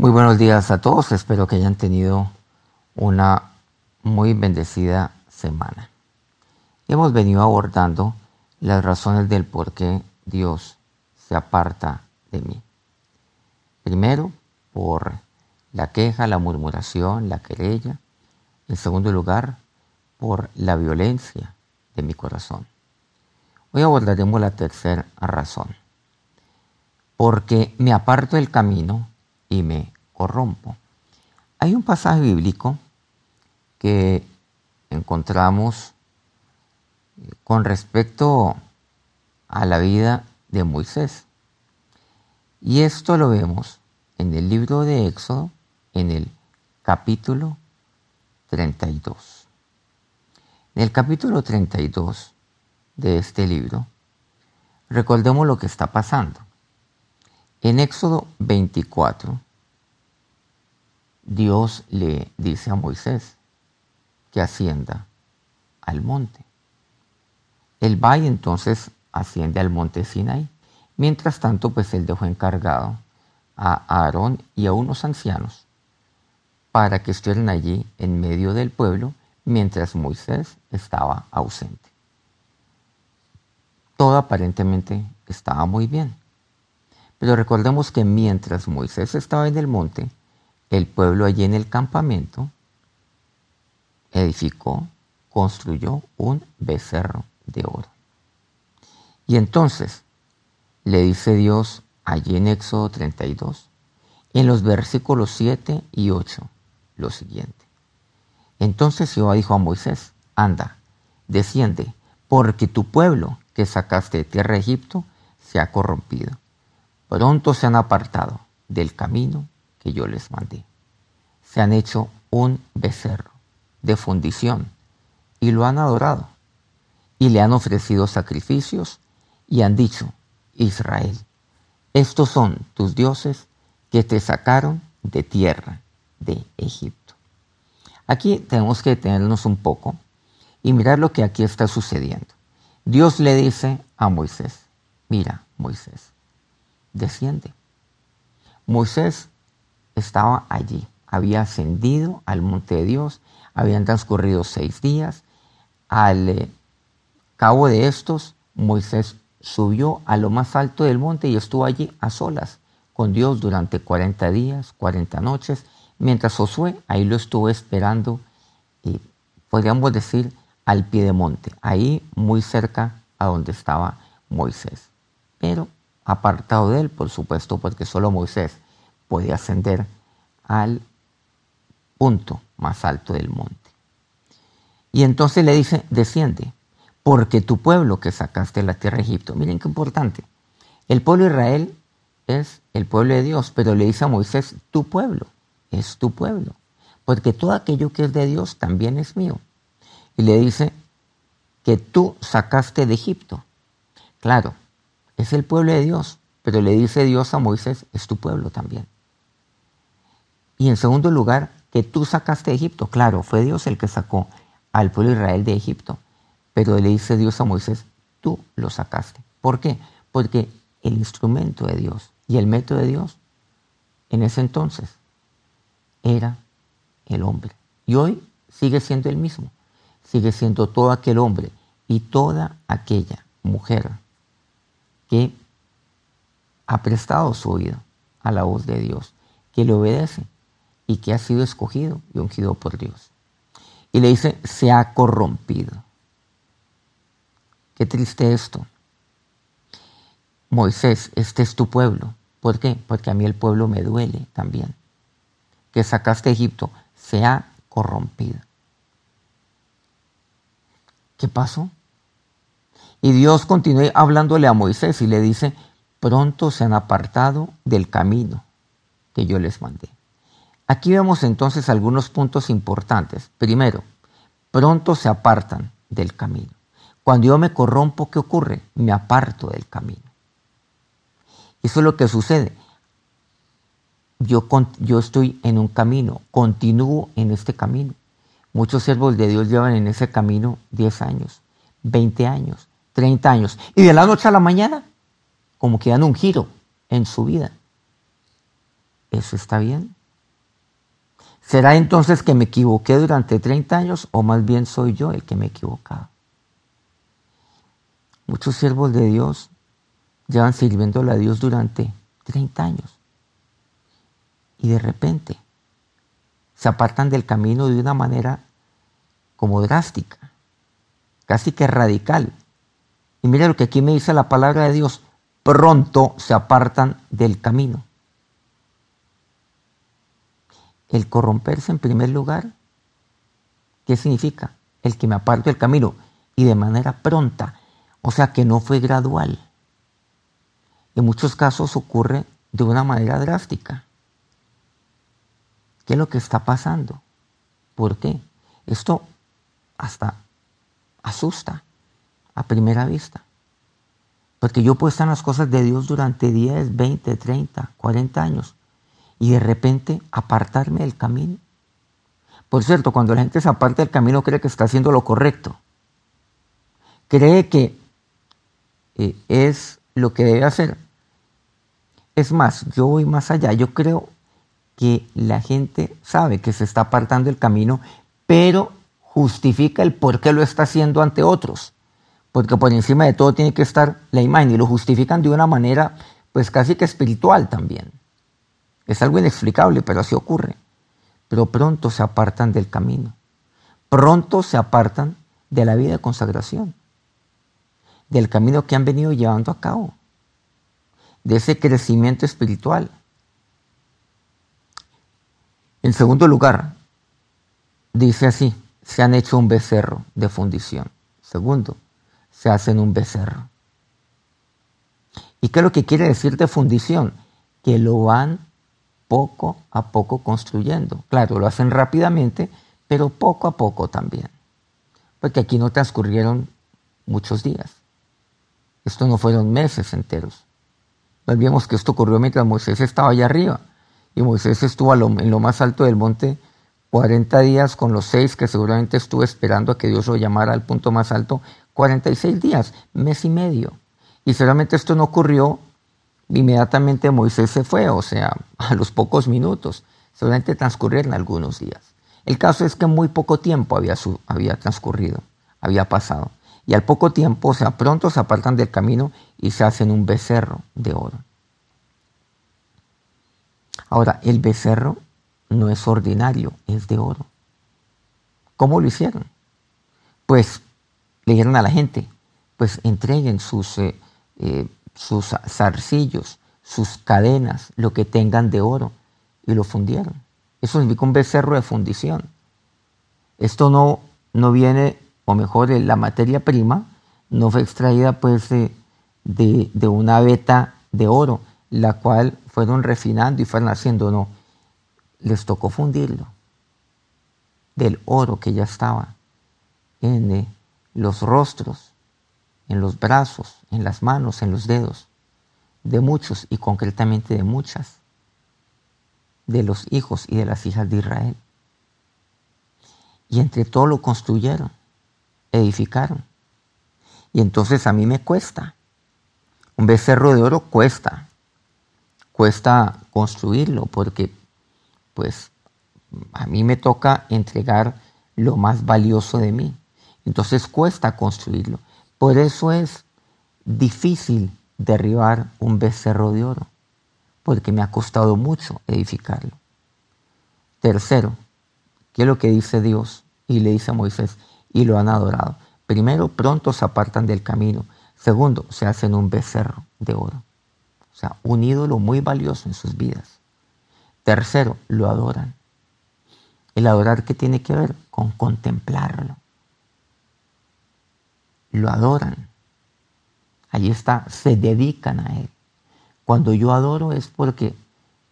Muy buenos días a todos, espero que hayan tenido una muy bendecida semana. Hemos venido abordando las razones del por qué Dios se aparta de mí. Primero, por la queja, la murmuración, la querella. En segundo lugar, por la violencia de mi corazón. Hoy abordaremos la tercera razón. Porque me aparto del camino y me corrompo. Hay un pasaje bíblico que encontramos con respecto a la vida de Moisés. Y esto lo vemos en el libro de Éxodo, en el capítulo 32. En el capítulo 32 de este libro, recordemos lo que está pasando. En Éxodo 24, Dios le dice a Moisés que ascienda al monte. Él va y entonces asciende al monte Sinai. Mientras tanto, pues él dejó encargado a Aarón y a unos ancianos para que estuvieran allí en medio del pueblo mientras Moisés estaba ausente. Todo aparentemente estaba muy bien. Pero recordemos que mientras Moisés estaba en el monte, el pueblo allí en el campamento edificó, construyó un becerro de oro. Y entonces le dice Dios allí en Éxodo 32, en los versículos 7 y 8, lo siguiente. Entonces Jehová dijo a Moisés, anda, desciende, porque tu pueblo que sacaste de tierra de Egipto se ha corrompido pronto se han apartado del camino que yo les mandé. Se han hecho un becerro de fundición y lo han adorado. Y le han ofrecido sacrificios y han dicho, Israel, estos son tus dioses que te sacaron de tierra de Egipto. Aquí tenemos que detenernos un poco y mirar lo que aquí está sucediendo. Dios le dice a Moisés, mira Moisés, desciende. Moisés estaba allí, había ascendido al monte de Dios, habían transcurrido seis días. Al eh, cabo de estos, Moisés subió a lo más alto del monte y estuvo allí a solas con Dios durante 40 días, 40 noches, mientras Josué ahí lo estuvo esperando y podríamos decir al pie de monte, ahí muy cerca a donde estaba Moisés. Pero apartado de él, por supuesto, porque solo Moisés podía ascender al punto más alto del monte. Y entonces le dice, desciende, porque tu pueblo que sacaste de la tierra de Egipto, miren qué importante, el pueblo de Israel es el pueblo de Dios, pero le dice a Moisés, tu pueblo, es tu pueblo, porque todo aquello que es de Dios también es mío. Y le dice que tú sacaste de Egipto. Claro, es el pueblo de Dios, pero le dice Dios a Moisés, es tu pueblo también. Y en segundo lugar, que tú sacaste de Egipto. Claro, fue Dios el que sacó al pueblo de Israel de Egipto, pero le dice Dios a Moisés, tú lo sacaste. ¿Por qué? Porque el instrumento de Dios y el método de Dios en ese entonces era el hombre. Y hoy sigue siendo el mismo. Sigue siendo todo aquel hombre y toda aquella mujer que ha prestado su oído a la voz de Dios, que le obedece y que ha sido escogido y ungido por Dios. Y le dice, se ha corrompido. Qué triste esto. Moisés, este es tu pueblo. ¿Por qué? Porque a mí el pueblo me duele también. Que sacaste de Egipto, se ha corrompido. ¿Qué pasó? Y Dios continúa hablándole a Moisés y le dice, pronto se han apartado del camino que yo les mandé. Aquí vemos entonces algunos puntos importantes. Primero, pronto se apartan del camino. Cuando yo me corrompo, ¿qué ocurre? Me aparto del camino. Eso es lo que sucede. Yo, yo estoy en un camino, continúo en este camino. Muchos siervos de Dios llevan en ese camino 10 años, 20 años, 30 años. Y de la noche a la mañana, como que dan un giro en su vida. ¿eso está bien? ¿Será entonces que me equivoqué durante 30 años o más bien soy yo el que me he equivocado? Muchos siervos de Dios llevan sirviéndole a Dios durante 30 años y de repente se apartan del camino de una manera como drástica, casi que radical. Y mira lo que aquí me dice la palabra de Dios, pronto se apartan del camino. El corromperse en primer lugar, ¿qué significa? El que me aparto del camino y de manera pronta, o sea que no fue gradual. En muchos casos ocurre de una manera drástica. ¿Qué es lo que está pasando? ¿Por qué? Esto hasta asusta a primera vista. Porque yo puedo estar en las cosas de Dios durante 10, 20, 30, 40 años y de repente apartarme del camino. Por cierto, cuando la gente se aparta del camino cree que está haciendo lo correcto. Cree que eh, es lo que debe hacer. Es más, yo voy más allá. Yo creo que la gente sabe que se está apartando del camino, pero justifica el por qué lo está haciendo ante otros. Porque por encima de todo tiene que estar la imagen y lo justifican de una manera pues casi que espiritual también. Es algo inexplicable, pero así ocurre. Pero pronto se apartan del camino. Pronto se apartan de la vida de consagración. Del camino que han venido llevando a cabo. De ese crecimiento espiritual. En segundo lugar, dice así, se han hecho un becerro de fundición. Segundo, se hacen un becerro. ¿Y qué es lo que quiere decir de fundición? Que lo van poco a poco construyendo. Claro, lo hacen rápidamente, pero poco a poco también. Porque aquí no transcurrieron muchos días. Esto no fueron meses enteros. No olvidemos que esto ocurrió mientras Moisés estaba allá arriba. Y Moisés estuvo en lo más alto del monte 40 días con los seis que seguramente estuvo esperando a que Dios lo llamara al punto más alto. 46 días, mes y medio. Y seguramente esto no ocurrió inmediatamente Moisés se fue, o sea, a los pocos minutos. Seguramente transcurrieron algunos días. El caso es que muy poco tiempo había, había transcurrido, había pasado. Y al poco tiempo, o sea, pronto se apartan del camino y se hacen un becerro de oro. Ahora, el becerro no es ordinario, es de oro. ¿Cómo lo hicieron? Pues le dijeron a la gente, pues entreguen sus, eh, eh, sus zarcillos, sus cadenas, lo que tengan de oro, y lo fundieron. Eso significa un becerro de fundición. Esto no, no viene, o mejor, la materia prima no fue extraída pues de, de una veta de oro, la cual fueron refinando y fueron haciendo, no, les tocó fundirlo del oro que ya estaba en eh, los rostros, en los brazos, en las manos, en los dedos, de muchos y concretamente de muchas, de los hijos y de las hijas de Israel. Y entre todo lo construyeron, edificaron. Y entonces a mí me cuesta. Un becerro de oro cuesta. Cuesta construirlo porque pues a mí me toca entregar lo más valioso de mí. Entonces cuesta construirlo. Por eso es difícil derribar un becerro de oro, porque me ha costado mucho edificarlo. Tercero, ¿qué es lo que dice Dios? Y le dice a Moisés, y lo han adorado. Primero, pronto se apartan del camino. Segundo, se hacen un becerro de oro. O sea, un ídolo muy valioso en sus vidas. Tercero, lo adoran. El adorar, ¿qué tiene que ver? Con contemplarlo. Lo adoran. Allí está, se dedican a Él. Cuando yo adoro es porque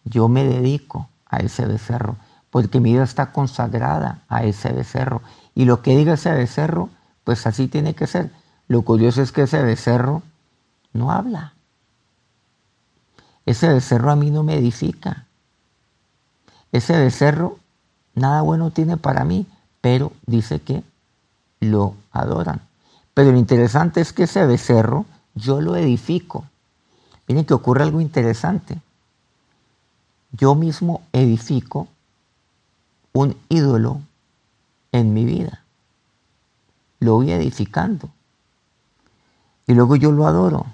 yo me dedico a ese becerro, porque mi vida está consagrada a ese becerro. Y lo que diga ese becerro, pues así tiene que ser. Lo curioso es que ese becerro no habla. Ese becerro a mí no me edifica. Ese becerro nada bueno tiene para mí, pero dice que lo adoran. Pero lo interesante es que ese becerro yo lo edifico. Miren que ocurre algo interesante. yo mismo edifico un ídolo en mi vida. Lo voy edificando. Y luego yo lo adoro.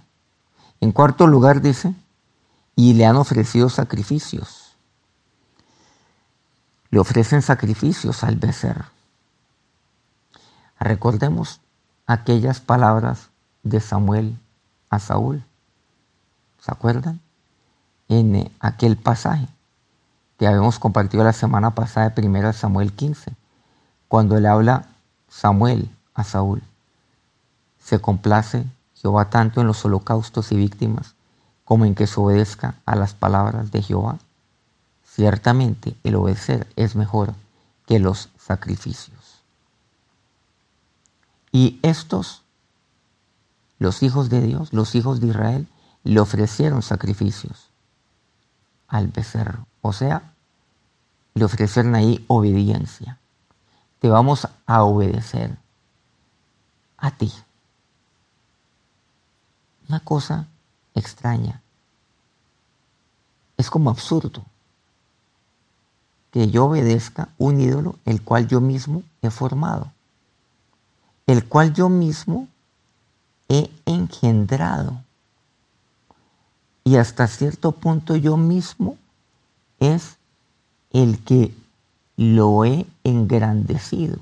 En cuarto lugar dice, y le han ofrecido sacrificios. Le ofrecen sacrificios al becerro. Recordemos aquellas palabras de Samuel a Saúl. ¿Se acuerdan? En eh, aquel pasaje que habíamos compartido la semana pasada de 1 Samuel 15, cuando le habla Samuel a Saúl. Se complace Jehová tanto en los holocaustos y víctimas como en que se obedezca a las palabras de Jehová. Ciertamente el obedecer es mejor que los sacrificios. Y estos, los hijos de Dios, los hijos de Israel, le ofrecieron sacrificios al becerro. O sea, le ofrecieron ahí obediencia. Te vamos a obedecer a ti. Una cosa extraña. Es como absurdo que yo obedezca un ídolo el cual yo mismo he formado el cual yo mismo he engendrado. Y hasta cierto punto yo mismo es el que lo he engrandecido.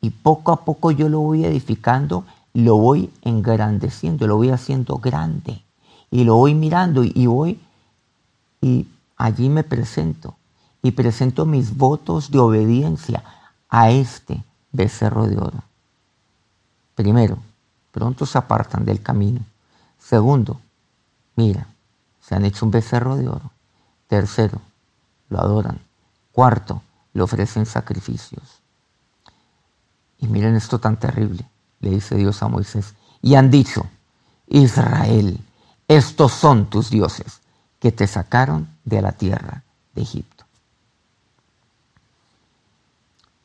Y poco a poco yo lo voy edificando, lo voy engrandeciendo, lo voy haciendo grande. Y lo voy mirando y voy y allí me presento. Y presento mis votos de obediencia a este becerro de oro. Primero, pronto se apartan del camino. Segundo, mira, se han hecho un becerro de oro. Tercero, lo adoran. Cuarto, le ofrecen sacrificios. Y miren esto tan terrible, le dice Dios a Moisés. Y han dicho, Israel, estos son tus dioses que te sacaron de la tierra de Egipto.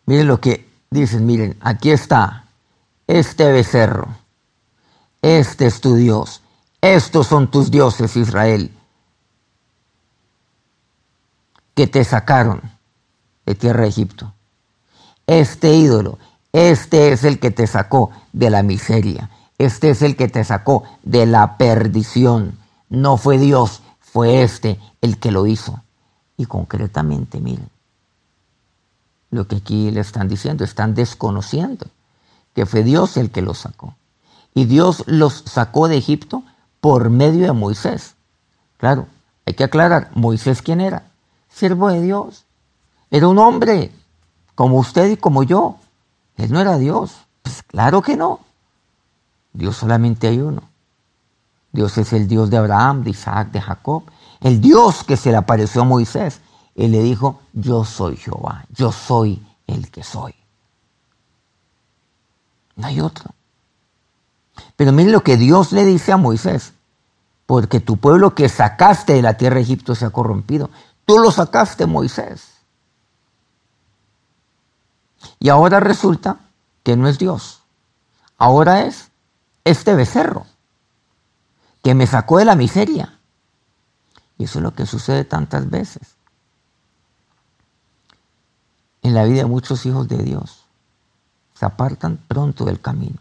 Miren lo que dicen, miren, aquí está este becerro, este es tu Dios, estos son tus dioses, Israel, que te sacaron de tierra de Egipto. Este ídolo, este es el que te sacó de la miseria, este es el que te sacó de la perdición. No fue Dios, fue este el que lo hizo. Y concretamente, miren, lo que aquí le están diciendo, están desconociendo que fue Dios el que los sacó. Y Dios los sacó de Egipto por medio de Moisés. Claro, hay que aclarar, Moisés quién era? Siervo de Dios. Era un hombre como usted y como yo. Él no era Dios. Pues claro que no. Dios solamente hay uno. Dios es el Dios de Abraham, de Isaac, de Jacob. El Dios que se le apareció a Moisés él le dijo, yo soy Jehová, yo soy el que soy. No hay otro. Pero miren lo que Dios le dice a Moisés, porque tu pueblo que sacaste de la tierra de Egipto se ha corrompido. Tú lo sacaste, Moisés. Y ahora resulta que no es Dios. Ahora es este becerro que me sacó de la miseria. Y eso es lo que sucede tantas veces en la vida muchos hijos de Dios. Se apartan pronto del camino.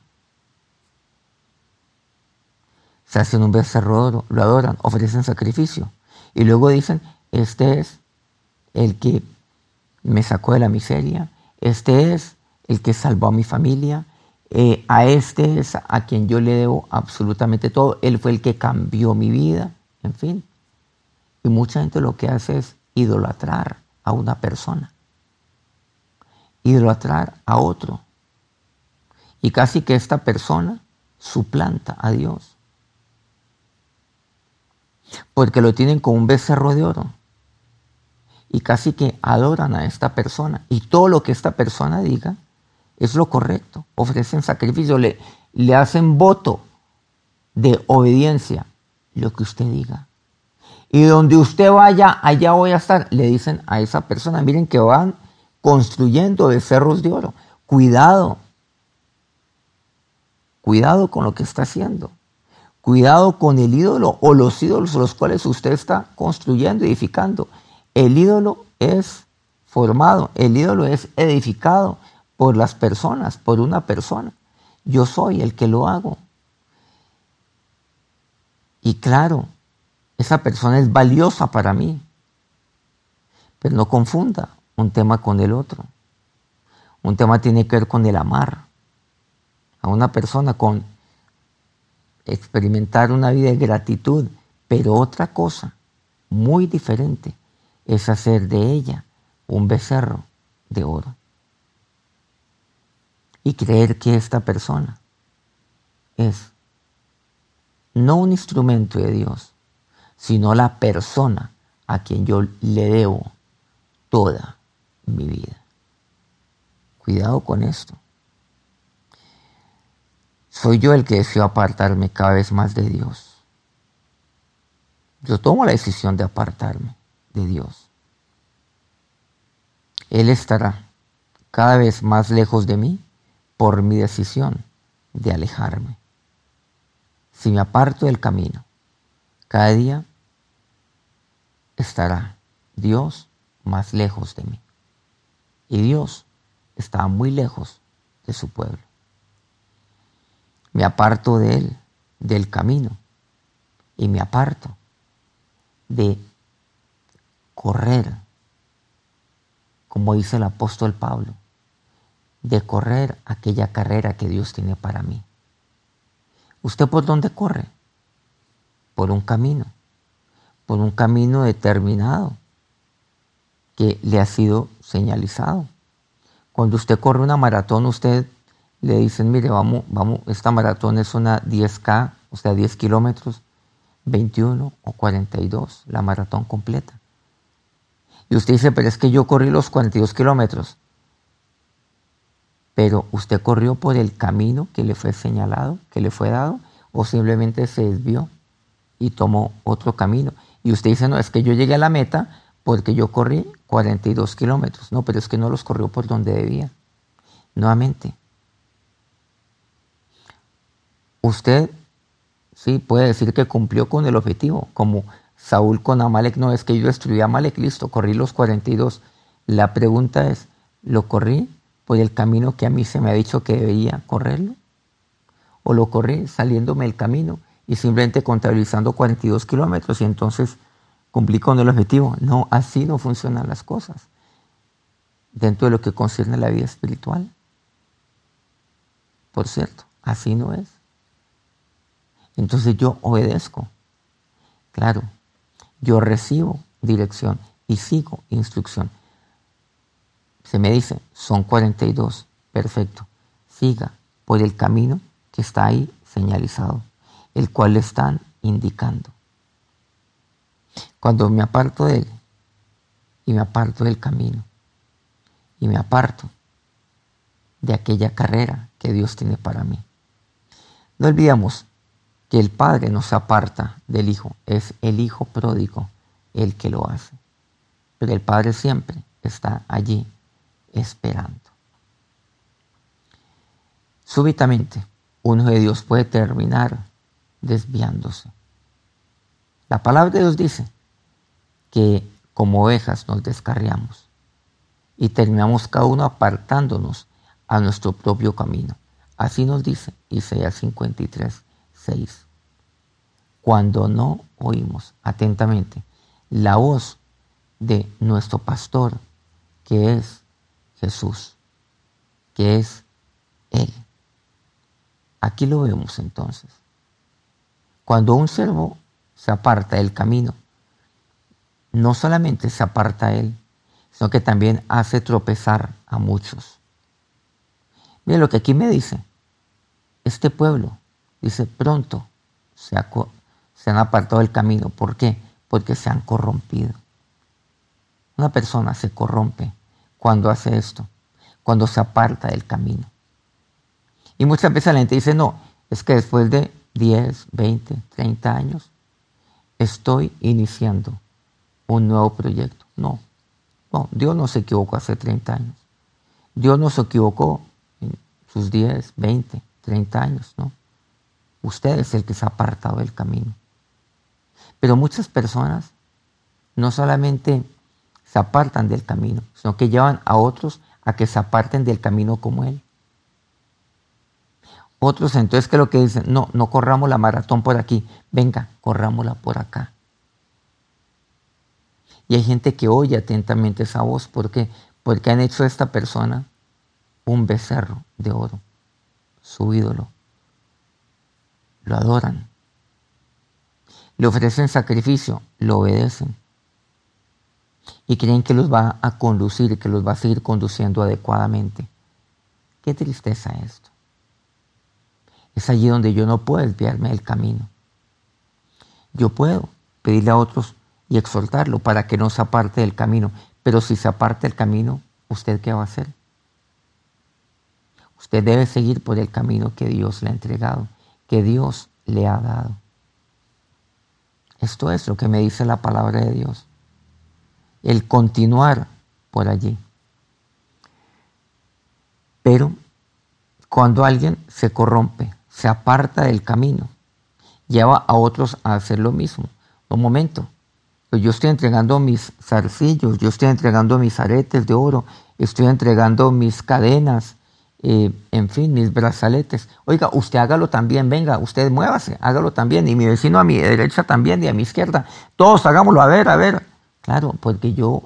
Se hacen un becerro, lo adoran, ofrecen sacrificio. Y luego dicen, este es el que me sacó de la miseria, este es el que salvó a mi familia, eh, a este es a quien yo le debo absolutamente todo, él fue el que cambió mi vida, en fin. Y mucha gente lo que hace es idolatrar a una persona idolatrar a otro. Y casi que esta persona suplanta a Dios. Porque lo tienen como un becerro de oro. Y casi que adoran a esta persona. Y todo lo que esta persona diga es lo correcto. Ofrecen sacrificio, le, le hacen voto de obediencia. Lo que usted diga. Y donde usted vaya, allá voy a estar. Le dicen a esa persona, miren que van construyendo becerros de oro. Cuidado. Cuidado con lo que está haciendo. Cuidado con el ídolo o los ídolos los cuales usted está construyendo, edificando. El ídolo es formado, el ídolo es edificado por las personas, por una persona. Yo soy el que lo hago. Y claro, esa persona es valiosa para mí. Pero no confunda un tema con el otro. Un tema tiene que ver con el amar a una persona, con experimentar una vida de gratitud. Pero otra cosa muy diferente es hacer de ella un becerro de oro. Y creer que esta persona es no un instrumento de Dios, sino la persona a quien yo le debo toda mi vida. Cuidado con esto. Soy yo el que deseo apartarme cada vez más de Dios. Yo tomo la decisión de apartarme de Dios. Él estará cada vez más lejos de mí por mi decisión de alejarme. Si me aparto del camino, cada día estará Dios más lejos de mí. Y Dios está muy lejos de su pueblo. Me aparto de Él, del camino, y me aparto de correr, como dice el apóstol Pablo, de correr aquella carrera que Dios tiene para mí. ¿Usted por dónde corre? Por un camino, por un camino determinado que le ha sido señalizado. Cuando usted corre una maratón, usted le dicen, mire, vamos, vamos, esta maratón es una 10K, o sea, 10 kilómetros, 21 o 42, la maratón completa. Y usted dice, pero es que yo corrí los 42 kilómetros. Pero usted corrió por el camino que le fue señalado, que le fue dado, o simplemente se desvió y tomó otro camino. Y usted dice, no, es que yo llegué a la meta porque yo corrí 42 kilómetros. No, pero es que no los corrió por donde debía. Nuevamente, usted sí puede decir que cumplió con el objetivo, como Saúl con Amalek. No, es que yo destruí a Amalek, listo, corrí los 42. La pregunta es, ¿lo corrí por el camino que a mí se me ha dicho que debía correrlo? ¿O lo corrí saliéndome del camino y simplemente contabilizando 42 kilómetros y entonces cumplí con el objetivo? No, así no funcionan las cosas dentro de lo que concierne a la vida espiritual. Por cierto, así no es. Entonces yo obedezco. Claro, yo recibo dirección y sigo instrucción. Se me dice, son 42, perfecto. Siga por el camino que está ahí señalizado, el cual le están indicando. Cuando me aparto de él y me aparto del camino y me aparto de aquella carrera que Dios tiene para mí. No olvidemos que el Padre no se aparta del Hijo, es el Hijo pródigo el que lo hace. Pero el Padre siempre está allí esperando. Súbitamente, uno de Dios puede terminar desviándose. La palabra de Dios dice que como ovejas nos descarriamos y terminamos cada uno apartándonos a nuestro propio camino. Así nos dice Isaías 53, 6. Cuando no oímos atentamente la voz de nuestro pastor, que es Jesús, que es Él. Aquí lo vemos entonces. Cuando un servo se aparta del camino, no solamente se aparta Él, sino que también hace tropezar a muchos. Mira lo que aquí me dice. Este pueblo, dice, pronto se, se han apartado del camino. ¿Por qué? Porque se han corrompido. Una persona se corrompe cuando hace esto, cuando se aparta del camino. Y muchas veces la gente dice, no, es que después de 10, 20, 30 años, estoy iniciando un nuevo proyecto. No, no, Dios no se equivocó hace 30 años. Dios no se equivocó en sus 10, 20, 30 años, ¿no? Usted es el que se ha apartado del camino. Pero muchas personas no solamente se apartan del camino, sino que llevan a otros a que se aparten del camino como Él. Otros entonces que lo que dicen, no, no corramos la maratón por aquí, venga, corrámosla por acá. Y hay gente que oye atentamente esa voz, ¿por qué? Porque han hecho a esta persona un becerro de oro, su ídolo. Lo adoran. Le ofrecen sacrificio, lo obedecen. Y creen que los va a conducir que los va a seguir conduciendo adecuadamente. Qué tristeza esto. Es allí donde yo no puedo desviarme del camino. Yo puedo pedirle a otros y exhortarlo para que no se aparte del camino. Pero si se aparte del camino, ¿usted qué va a hacer? Usted debe seguir por el camino que Dios le ha entregado, que Dios le ha dado. Esto es lo que me dice la palabra de Dios. El continuar por allí. Pero cuando alguien se corrompe, se aparta del camino, lleva a otros a hacer lo mismo. Un momento, yo estoy entregando mis zarcillos, yo estoy entregando mis aretes de oro, estoy entregando mis cadenas, eh, en fin, mis brazaletes. Oiga, usted hágalo también, venga, usted muévase, hágalo también. Y mi vecino a mi derecha también y a mi izquierda. Todos hagámoslo, a ver, a ver. Claro, porque yo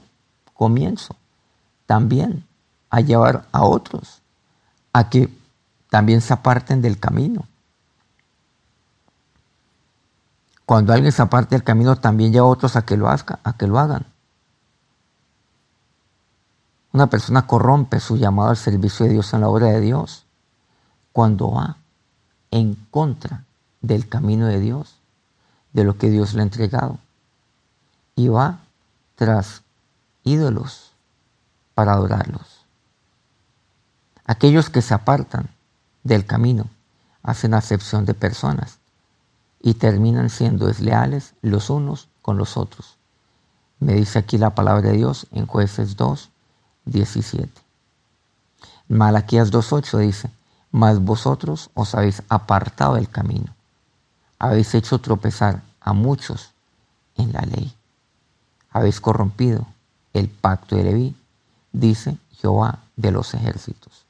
comienzo también a llevar a otros a que también se aparten del camino. Cuando alguien se aparte del camino, también lleva a otros a que lo, haga, a que lo hagan. Una persona corrompe su llamado al servicio de Dios en la obra de Dios cuando va en contra del camino de Dios, de lo que Dios le ha entregado, y va tras ídolos para adorarlos. Aquellos que se apartan del camino, hacen acepción de personas y terminan siendo desleales los unos con los otros. Me dice aquí la palabra de Dios en jueces 2, 17. Malaquías 2.8 dice, mas vosotros os habéis apartado del camino, habéis hecho tropezar a muchos en la ley, habéis corrompido el pacto de Leví, dice Jehová de los ejércitos.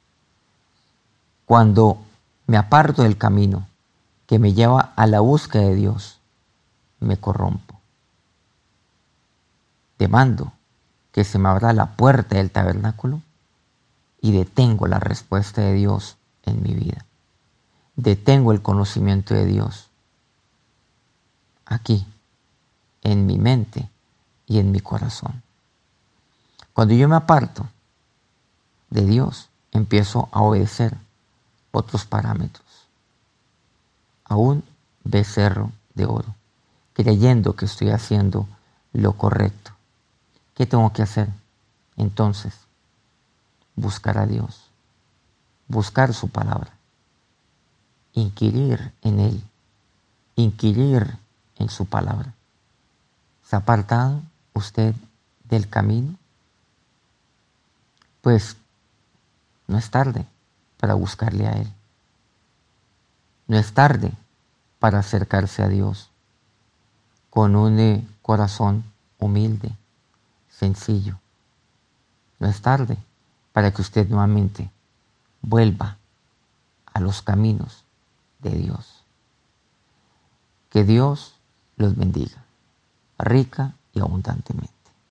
Cuando me aparto del camino que me lleva a la búsqueda de Dios, me corrompo. Demando que se me abra la puerta del tabernáculo y detengo la respuesta de Dios en mi vida. Detengo el conocimiento de Dios aquí, en mi mente y en mi corazón. Cuando yo me aparto de Dios, empiezo a obedecer otros parámetros. A un becerro de oro, creyendo que estoy haciendo lo correcto. ¿Qué tengo que hacer? Entonces, buscar a Dios, buscar su palabra, inquirir en Él, inquirir en su palabra. ¿Se ha apartado usted del camino? Pues no es tarde para buscarle a Él. No es tarde para acercarse a Dios con un eh, corazón humilde, sencillo. No es tarde para que usted nuevamente vuelva a los caminos de Dios. Que Dios los bendiga, rica y abundantemente.